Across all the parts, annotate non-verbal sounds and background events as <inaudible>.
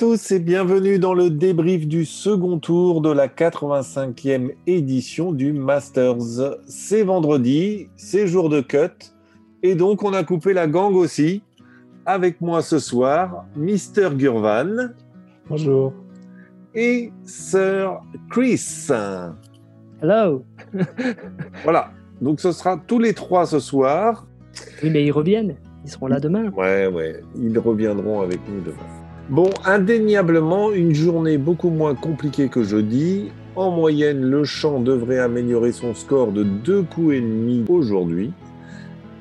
tous et bienvenue dans le débrief du second tour de la 85e édition du Masters. C'est vendredi, c'est jour de cut et donc on a coupé la gang aussi. Avec moi ce soir, Mister Gurvan. Bonjour. Et Sir Chris. Hello. <laughs> voilà, donc ce sera tous les trois ce soir. Oui, mais ils reviennent. Ils seront là demain. Ouais, ouais, ils reviendront avec nous demain. Bon, indéniablement, une journée beaucoup moins compliquée que jeudi. En moyenne, le champ devrait améliorer son score de deux coups et demi aujourd'hui.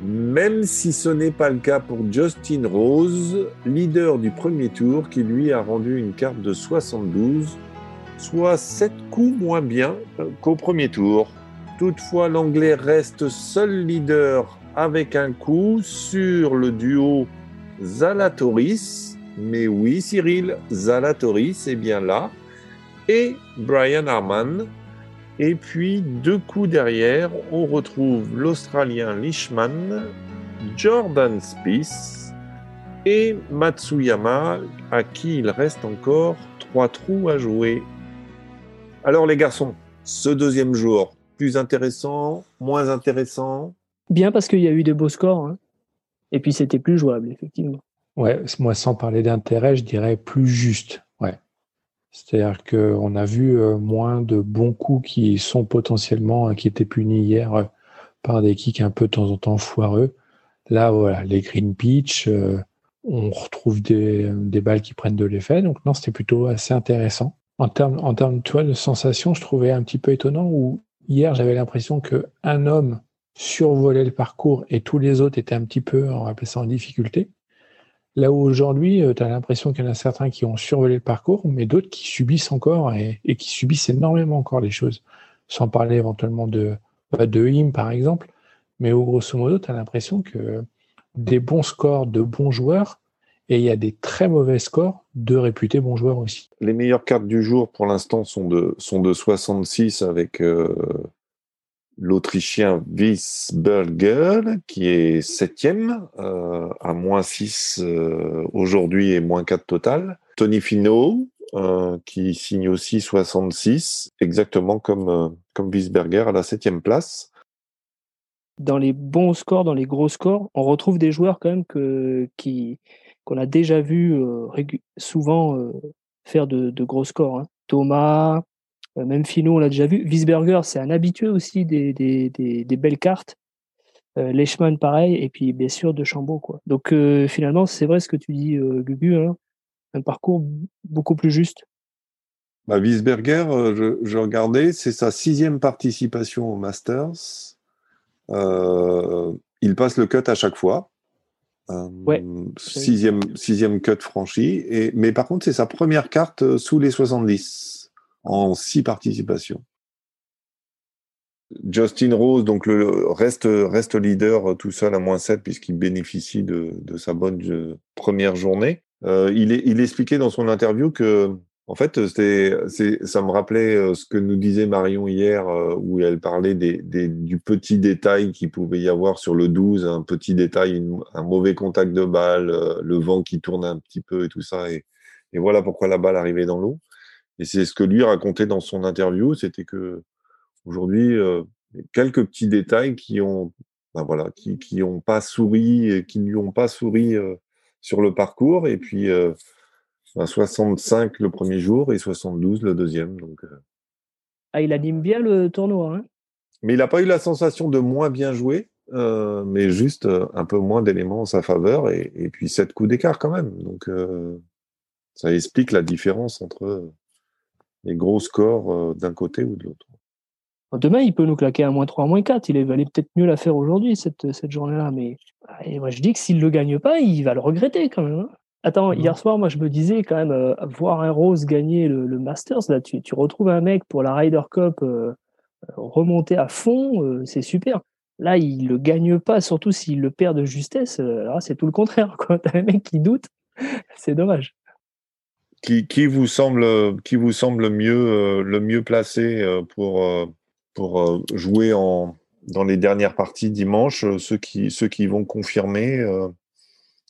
Même si ce n'est pas le cas pour Justin Rose, leader du premier tour, qui lui a rendu une carte de 72, soit 7 coups moins bien qu'au premier tour. Toutefois, l'Anglais reste seul leader avec un coup sur le duo Zalatoris, mais oui, Cyril, Zalatoris est bien là. Et Brian Harman. Et puis, deux coups derrière, on retrouve l'Australien Leishman, Jordan Spieth et Matsuyama, à qui il reste encore trois trous à jouer. Alors les garçons, ce deuxième jour, plus intéressant, moins intéressant? Bien parce qu'il y a eu des beaux scores. Hein. Et puis c'était plus jouable, effectivement. Ouais, moi, sans parler d'intérêt, je dirais plus juste. Ouais. C'est-à-dire qu'on a vu euh, moins de bons coups qui sont potentiellement, qui étaient punis hier euh, par des kicks un peu de temps en temps foireux. Là, voilà, les green pitch, euh, on retrouve des, des, balles qui prennent de l'effet. Donc, non, c'était plutôt assez intéressant. En termes, en termes de sensation, je trouvais un petit peu étonnant où hier, j'avais l'impression qu'un homme survolait le parcours et tous les autres étaient un petit peu, on va appeler ça en difficulté. Là où aujourd'hui, euh, tu as l'impression qu'il y en a certains qui ont survolé le parcours, mais d'autres qui subissent encore et, qui subissent énormément encore les choses. Sans parler éventuellement de, bah, de him, par exemple. Mais au grosso modo, tu as l'impression que des bons scores de bons joueurs, et il y a des très mauvais scores de réputés bons joueurs aussi. Les meilleures cartes du jour pour l'instant sont de, sont de 66 avec euh, l'Autrichien Wiesberger, qui est septième, euh, à moins 6 euh, aujourd'hui et moins 4 total. Tony Finau, euh, qui signe aussi 66, exactement comme, comme Wiesberger à la septième place. Dans les bons scores, dans les gros scores, on retrouve des joueurs quand même que, qui, qu'on a déjà vu souvent faire de, gros scores. Hein. Thomas, euh, même Fino, on l'a déjà vu. Wiesberger, c'est un habitué aussi des, des, belles cartes. Euh, pareil. Et puis, bien sûr, de Chambaud. Quoi. Donc, euh, finalement, c'est vrai ce que tu dis, Gugu. Hein. un parcours beaucoup plus juste. Bah, Wiesberger, je, regardais, c'est sa sixième participation au Masters. il passe le cut à chaque fois. ouais. sixième, sixième cut franchi. Et, mais par contre, c'est sa première carte sous les 70 en six participations. Justin Rose, donc reste, reste leader tout seul à moins 7 puisqu'il bénéficie de, sa bonne euh, première journée. Euh, il, expliquait dans son interview que, en fait, ça me rappelait euh, ce que nous disait Marion hier, où elle parlait du petit détail qu'il pouvait y avoir sur le 12, un petit détail, un mauvais contact de balle, le vent qui tourne un petit peu et tout ça. Et voilà pourquoi la balle arrivait dans l'eau. Et c'est ce que lui racontait dans son interview, c'était que aujourd'hui, euh, quelques petits détails qui ont, ben voilà, qui, qui ont pas souri, qui ne lui ont pas souri euh, sur le parcours, et puis euh, 65 ben, le premier jour et 72 le deuxième. Donc, euh. ah, il anime bien le tournoi. Hein mais il n'a pas eu la sensation de moins bien jouer, euh, mais juste un peu moins d'éléments en sa faveur, et, et puis sept coups d'écart quand même. Donc ça explique la différence entre les gros scores euh, d'un côté ou de l'autre. Demain, il peut nous claquer un moins 3, moins 4. Il valait peut-être mieux la faire aujourd'hui, cette, cette journée-là. Mais moi, je dis que s'il ne le gagne pas, il va le regretter quand même. Hein. Attends, hier soir, moi, je me disais quand même, euh, voir un Rose gagner le, Masters, là, tu, tu, retrouves un mec pour la Ryder Cup euh, remonter à fond, c'est super. Là, il le gagne pas, surtout s'il le perd de justesse. là, c'est tout le contraire. <laughs> Tu as un mec qui doute, c'est dommage qui, vous semble, qui vous semble mieux, euh, le mieux placé euh, pour, euh, pour jouer en, dans les dernières parties dimanche ceux qui, ceux qui vont confirmer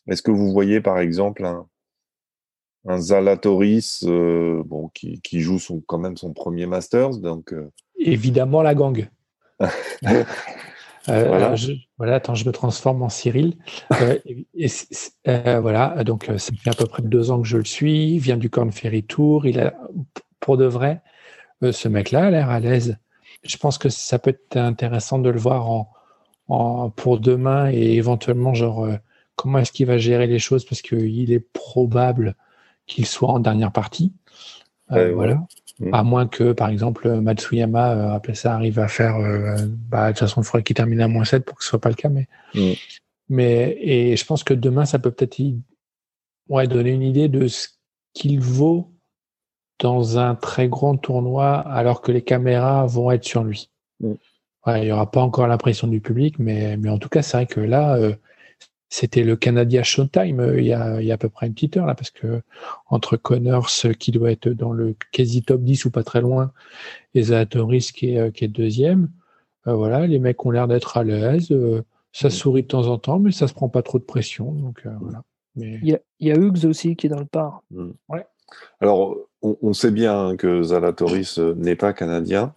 Est-ce que vous voyez par exemple un, un Zalatoris bon, qui, joue son, quand même son premier Masters. Donc, Évidemment, la gang. <laughs> voilà. Je, voilà, attends, je me transforme en Cyril. <laughs> voilà, donc ça fait à peu près deux ans que je le suis. Il vient du Corn Ferry Tour. Il a, pour de vrai, ce mec-là a l'air à l'aise. Je pense que ça peut être intéressant de le voir en, en pour demain et éventuellement, genre, comment est-ce qu'il va gérer les choses parce qu'il est probable qu'il soit en dernière partie. Euh, voilà. Mm. À moins que, par exemple, Matsuyama, euh, après ça, arrive à faire. Euh, bah, de toute façon, il faudrait qu'il termine à moins 7 pour que ce soit pas le cas. Mais, mm. mais et je pense que demain, ça peut peut-être ouais, donner une idée de ce qu'il vaut dans un très grand tournoi alors que les caméras vont être sur lui. Mm. il n'y aura pas encore l'impression du public, mais, mais en tout cas, c'est vrai que là, c'était le Canadien Showtime euh, il y, a, il y a à peu près une petite heure là parce que entre Connors qui doit être dans le quasi top 10 ou pas très loin et Zatoris qui est, euh, qui est deuxième euh, voilà les mecs ont l'air d'être à l'aise ça sourit de temps en temps mais ça se prend pas trop de pression donc voilà mais... il, y a, il y a Hugues aussi qui est dans le par mm. ouais. alors on, sait bien que Zalatoris n'est pas canadien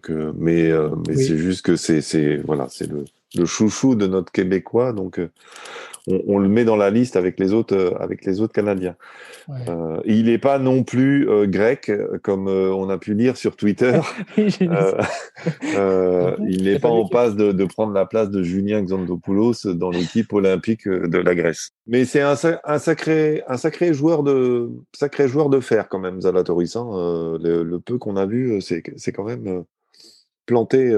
que, mais, mais c'est juste que c'est voilà c'est le le chouchou de notre Québécois, donc euh, on, le met dans la liste avec les autres, euh, avec les autres Canadiens. Euh, il n'est pas non plus grec, comme on a pu lire sur Twitter. <laughs> <laughs> il n'est pas en passe de, prendre la place de Julien Xandopoulos dans l'équipe olympique de la Grèce. Mais c'est un, sacré, un sacré joueur de, sacré joueur de fer quand même, Zalatoris. Hein. Le, peu qu'on a vu, c'est quand même planté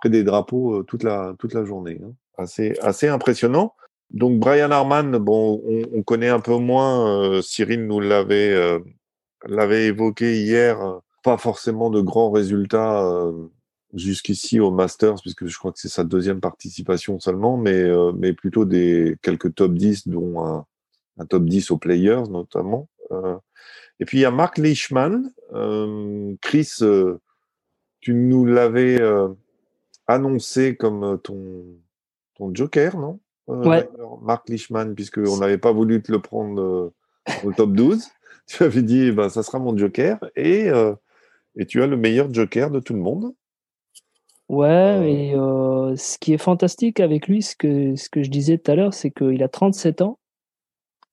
près des drapeaux toute, la, toute la journée. Hein. Assez, assez impressionnant. Donc Brian Harman, bon, on, connaît un peu moins. Euh, Cyril nous l'avait évoqué hier. Pas forcément de grands résultats jusqu'ici au Masters, puisque je crois que c'est sa deuxième participation seulement, mais mais plutôt des quelques top 10, dont un, un top 10 aux Players notamment. et puis il y a Mark Leishman. Chris, tu nous l'avais annoncé comme euh, ton, ton joker, non? Euh, ouais. Mark Leishman, puisqu'on n'avait pas voulu te le prendre euh, au top 12. <laughs> Tu avais dit, ben, ça sera mon joker. Et, et tu as le meilleur joker de tout le monde. Ouais, et ce qui est fantastique avec lui, ce que, ce que je disais tout à l'heure, c'est qu'il a 37 ans.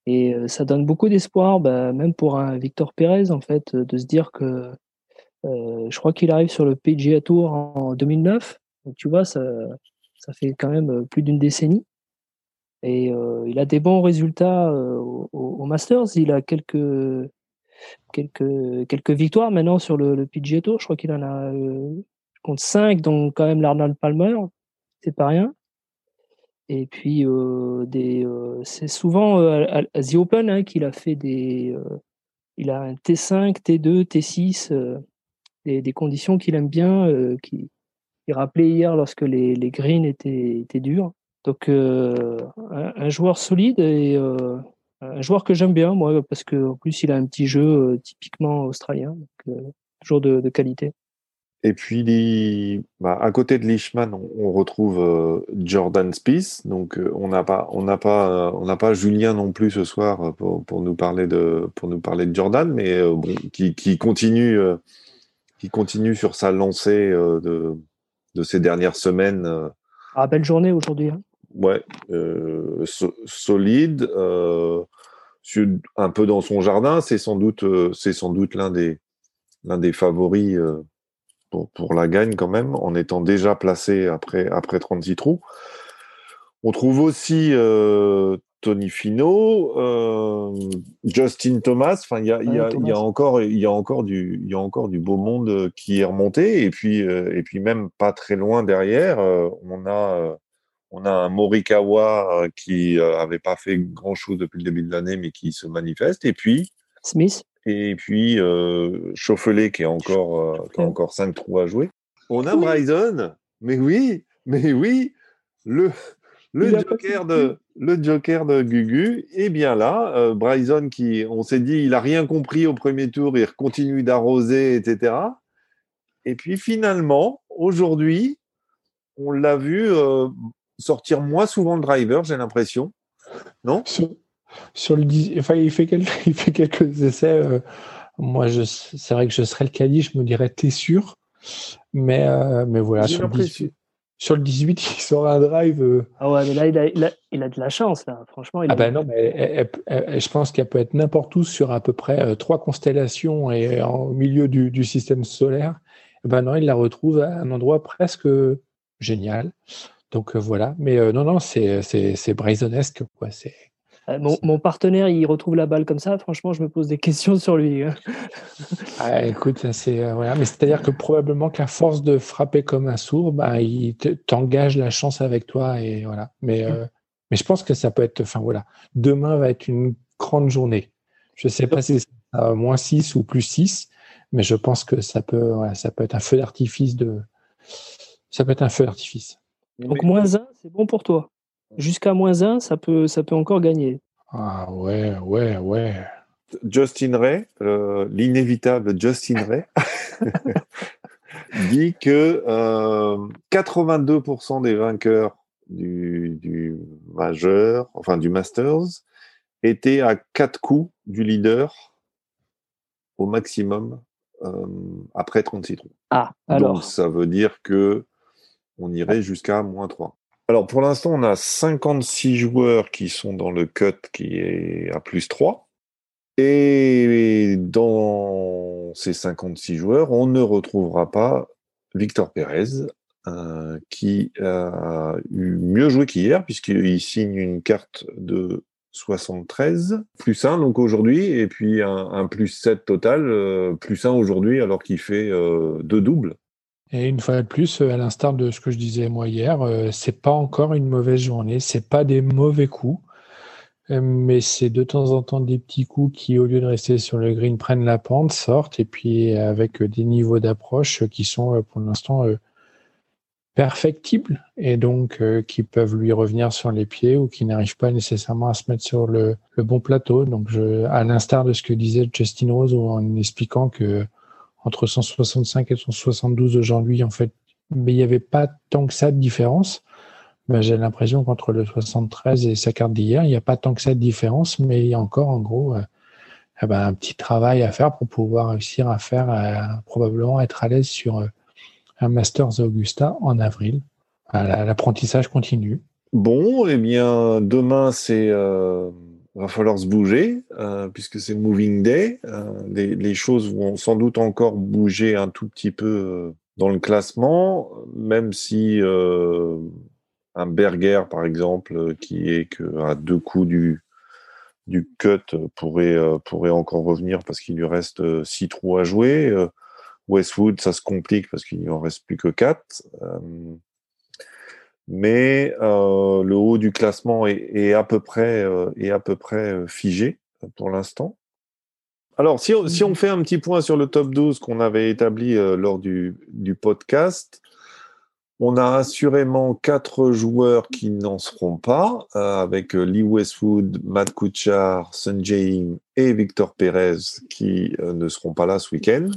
Et ça donne beaucoup d'espoir, bah, même pour un Victor Pérez, en fait, de se dire que je crois qu'il arrive sur le PGA Tour en 2009 tu vois, ça, ça fait quand même euh, plus d'une décennie. Et euh, il a des bons résultats euh, au, Masters. Il a quelques, quelques, quelques victoires maintenant sur le, le PGA Tour. Je crois qu'il en a compte 5, donc quand même l'Arnold Palmer. C'est pas rien. Et puis, des, c'est souvent à, The Open hein, qu'il a fait des. il a un T5, T2, T6, des, des conditions qu'il aime bien, qui, il rappelait hier lorsque les, les greens étaient, étaient durs. Donc, euh, un, joueur solide et euh, un joueur que j'aime bien, moi, parce qu'en plus, il a un petit jeu euh, typiquement australien, toujours de, qualité. Et puis, bah, à côté de Leishman, on, retrouve Jordan Spieth. Donc, on n'a pas, pas, on pas Julien non plus ce soir pour, pour, nous parler de, pour nous parler de Jordan, mais qui, qui continue, qui continue sur sa lancée de de ces dernières semaines. Euh, ah, belle journée aujourd'hui. Hein. Ouais, euh, solide, euh, un peu dans son jardin. C'est sans doute, c'est sans doute l'un des, l'un des favoris pour, pour, la gagne quand même, en étant déjà placé après, après 36 trous. On trouve aussi Tony Fino, euh, Justin Thomas. Enfin, il y a, y, a, y a, encore, il y a encore du, il y a encore du beau monde euh, qui est remonté. Et puis, euh, et puis même pas très loin derrière, on a, on a un Morikawa qui avait pas fait grand chose depuis le début de l'année, mais qui se manifeste. Et puis Smith. Et puis Chauffelet qui est encore, qui a encore cinq trous à jouer. On a Bryson. Mais oui, mais oui, le le joker, de, le joker de Gugu est bien là. Euh, Bryson, qui, on s'est dit, il a rien compris au premier tour, il continue d'arroser, etc. Et puis finalement, aujourd'hui, on l'a vu euh, sortir moins souvent le driver, j'ai l'impression. Non? Sur le, enfin, il fait quelques, <laughs> il fait quelques essais. Euh, moi, c'est vrai que je serais le caddie, je me dirais, t'es sûr. Mais, euh, mais voilà, sur le, 18, sur le 18, <laughs> il sort un drive. Euh, ah ouais, mais là, il a, il a, il a de la chance, là. Franchement, il ah ben non, mais je pense qu'elle peut être n'importe où sur à peu près trois constellations et au milieu du, du système solaire. Eh ben non, il la retrouve à un endroit presque génial. Donc voilà, mais non, non, c'est Brazonesque, quoi. C'est, euh, mon, partenaire, il retrouve la balle comme ça. Franchement, je me pose des <laughs> questions sur lui. Ah, écoute, c'est euh, voilà, mais c'est-à-dire que probablement qu'à force de frapper comme un sourd, bah, il t'engage la chance avec toi et voilà. Mais euh, mais je pense que ça peut être, enfin voilà, demain va être une grande journée. Je sais pas si c'est moins 6 ou plus 6, mais je pense que ça peut, ça peut être un feu d'artifice de, ça peut être un feu d'artifice. Donc moins 1, c'est bon pour toi. Jusqu'à moins 1, ça peut, ça peut encore gagner. Ah ouais, ouais, ouais. Justin Ray, l'inévitable Justin Ray, <laughs> dit que 82% euh, des vainqueurs du, du, majeur, enfin du Masters, étaient à 4 coups du leader au maximum euh, après 36 trous. Ah, alors. Donc ça veut dire que on irait jusqu'à moins 3. Alors pour l'instant, on a 56 joueurs qui sont dans le cut qui est à plus 3. Et dans ces 56 joueurs, on ne retrouvera pas Victor Pérez, euh, qui a eu mieux joué qu'hier, puisqu'il signe une carte de 73, plus 1 donc aujourd'hui, et puis un, plus 7 total, euh, plus 1 aujourd'hui, alors qu'il fait euh, deux doubles. Et une fois de plus, à l'instar de ce que je disais moi hier, euh, c'est pas encore une mauvaise journée, c'est pas des mauvais coups, euh, mais c'est de temps en temps des petits coups qui, au lieu de rester sur le green, prennent la pente, sortent, et puis avec des niveaux d'approche qui sont euh, pour l'instant perfectibles, et donc qui peuvent lui revenir sur les pieds ou qui n'arrivent pas nécessairement à se mettre sur le, le bon plateau. Donc, je, à l'instar de ce que disait Justin Rose en expliquant que entre 165 et 172 aujourd'hui, en fait, mais il n'y avait pas tant que ça de différence. Ben, j'ai l'impression qu'entre le 73 et sa carte d'hier, il n'y a pas tant que ça de différence, mais il y a encore, en gros, euh, eh ben, un petit travail à faire pour pouvoir réussir à faire, euh, probablement être à l'aise sur euh, un Masters Augusta en avril. L'apprentissage continue. Bon, eh bien, demain, c'est va falloir se bouger euh, puisque c'est Moving Day. Euh, les, choses vont sans doute encore bouger un tout petit peu euh, dans le classement, même si un Berger, par exemple, qui est que à deux coups du du cut pourrait pourrait encore revenir parce qu'il lui reste six trous à jouer. Westwood, ça se complique parce qu'il n'y en reste plus que quatre mais euh, le haut du classement est, à peu près, euh, est à peu près euh, figé pour l'instant. Alors, si on, si on, mmh. fait un petit point sur le top 12 qu'on avait établi lors du, du, podcast, on a assurément quatre joueurs qui n'en seront pas, avec Lee Westwood, Matt Kuchar, Sunjay et Victor Perez qui ne seront pas là ce week-end.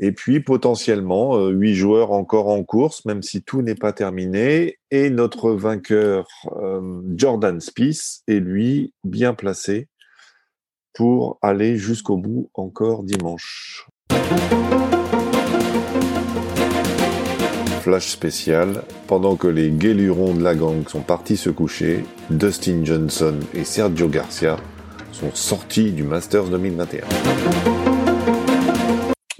Et puis potentiellement euh, huit joueurs encore en course, même si tout n'est pas terminé. Et notre vainqueur euh, Jordan Spieth est lui bien placé pour aller jusqu'au bout encore dimanche. Flash spécial, pendant que les guélurons de la gang sont partis se coucher, Dustin Johnson et Sergio Garcia sont sortis du Masters 2021.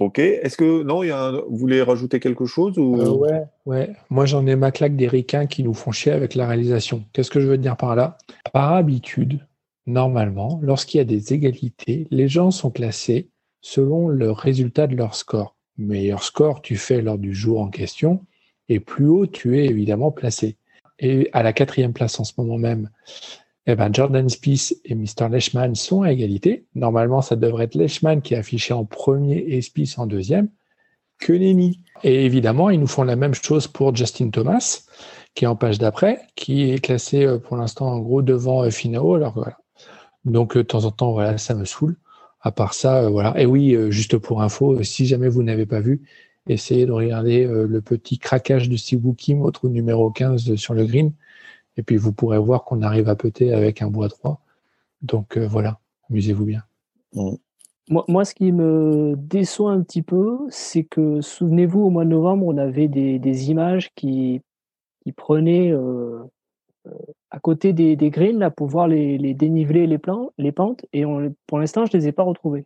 Ok. Est-ce que non, y a vous voulez rajouter quelque chose ou? Euh, Ouais, ouais. Moi, j'en ai ma claque des ricains qui nous font chier avec la réalisation. Qu'est-ce que je veux dire par là? Par habitude, normalement, lorsqu'il y a des égalités, les gens sont classés selon le résultat de leur score. Meilleur score tu fais lors du jour en question, et plus haut tu es évidemment placé. Et à la quatrième place en ce moment même, eh ben Jordan Spieth et Mr. Leishman sont à égalité. Normalement, ça devrait être Leishman qui est affiché en premier et Spieth en deuxième que Nenny. Et évidemment, ils nous font la même chose pour Justin Thomas, qui est en page d'après, qui est classé euh, pour l'instant en gros devant euh, Finao. Alors voilà. Donc euh, de temps en temps, voilà, ça me saoule. À part ça, voilà. Et oui, juste pour info, si jamais vous n'avez pas vu, essayez de regarder le petit craquage de Siwoo Kim au trou numéro 15 sur le green. Et puis vous pourrez voir qu'on arrive à péter avec un bois 3. Donc voilà, amusez-vous bien. Mmh. Moi, moi, ce qui me déçoit un petit peu, c'est que, souvenez-vous, au mois de novembre, on avait des, des images qui, qui prenaient euh, euh, à côté des, des greens là, pour voir les, les dénivelés les, plans, les pentes, et on, pour l'instant, je ne les ai pas retrouvés.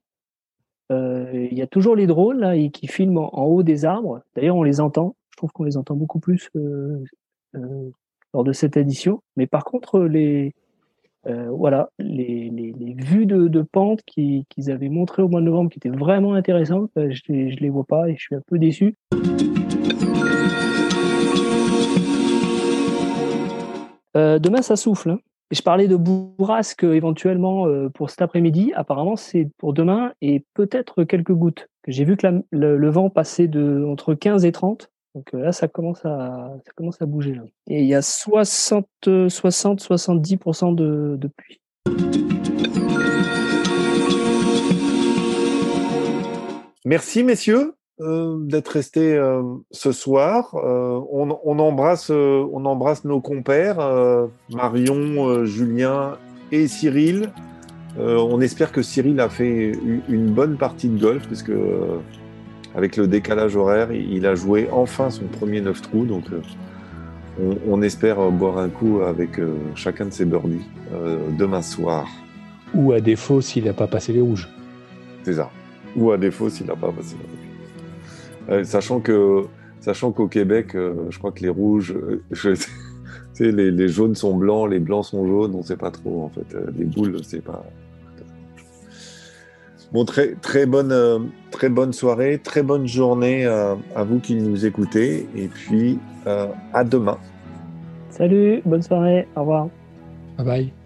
Euh, il y a toujours les drones là, qui filment en, haut des arbres. D'ailleurs, on les entend. Je trouve qu'on les entend beaucoup plus lors de cette édition. Mais par contre, les, euh, voilà, les, les, vues de, pente qu'ils avaient montrées au mois de novembre, qui étaient vraiment intéressantes, euh, je ne les, vois pas et je suis un peu déçu. Euh, demain, ça souffle. Hein. Je parlais de bourrasque éventuellement pour cet après-midi. Apparemment, c'est pour demain et peut-être quelques gouttes. J'ai vu que le, le, vent passait de entre 15 et 30. Donc là, ça commence à, ça commence à bouger. Là. Et il y a 60, 60 70% de, de pluie. Merci, messieurs. Euh, d'être restés euh, ce soir. Euh, on, on, embrasse, on embrasse nos compères, Marion, Julien et Cyril. on espère que Cyril a fait une bonne partie de golf, parce que avec le décalage horaire, il a joué enfin son premier 9 trous. Donc, euh, on, espère euh, boire un coup avec euh, chacun de ses birdies demain soir. Ou à défaut, s'il n'a pas passé les rouges. C'est ça. Ou à défaut, s'il n'a pas passé les rouges. sachant que, sachant qu'au Québec, je crois que les rouges, <laughs> les, les, jaunes sont blancs, les blancs sont jaunes, on ne sait pas trop en fait. Les boules, c'est pas. Bon, très, très, bonne, euh, très bonne soirée, très bonne journée à, vous qui nous écoutez. Et puis, euh, à demain. Salut, bonne soirée, au revoir. Bye bye.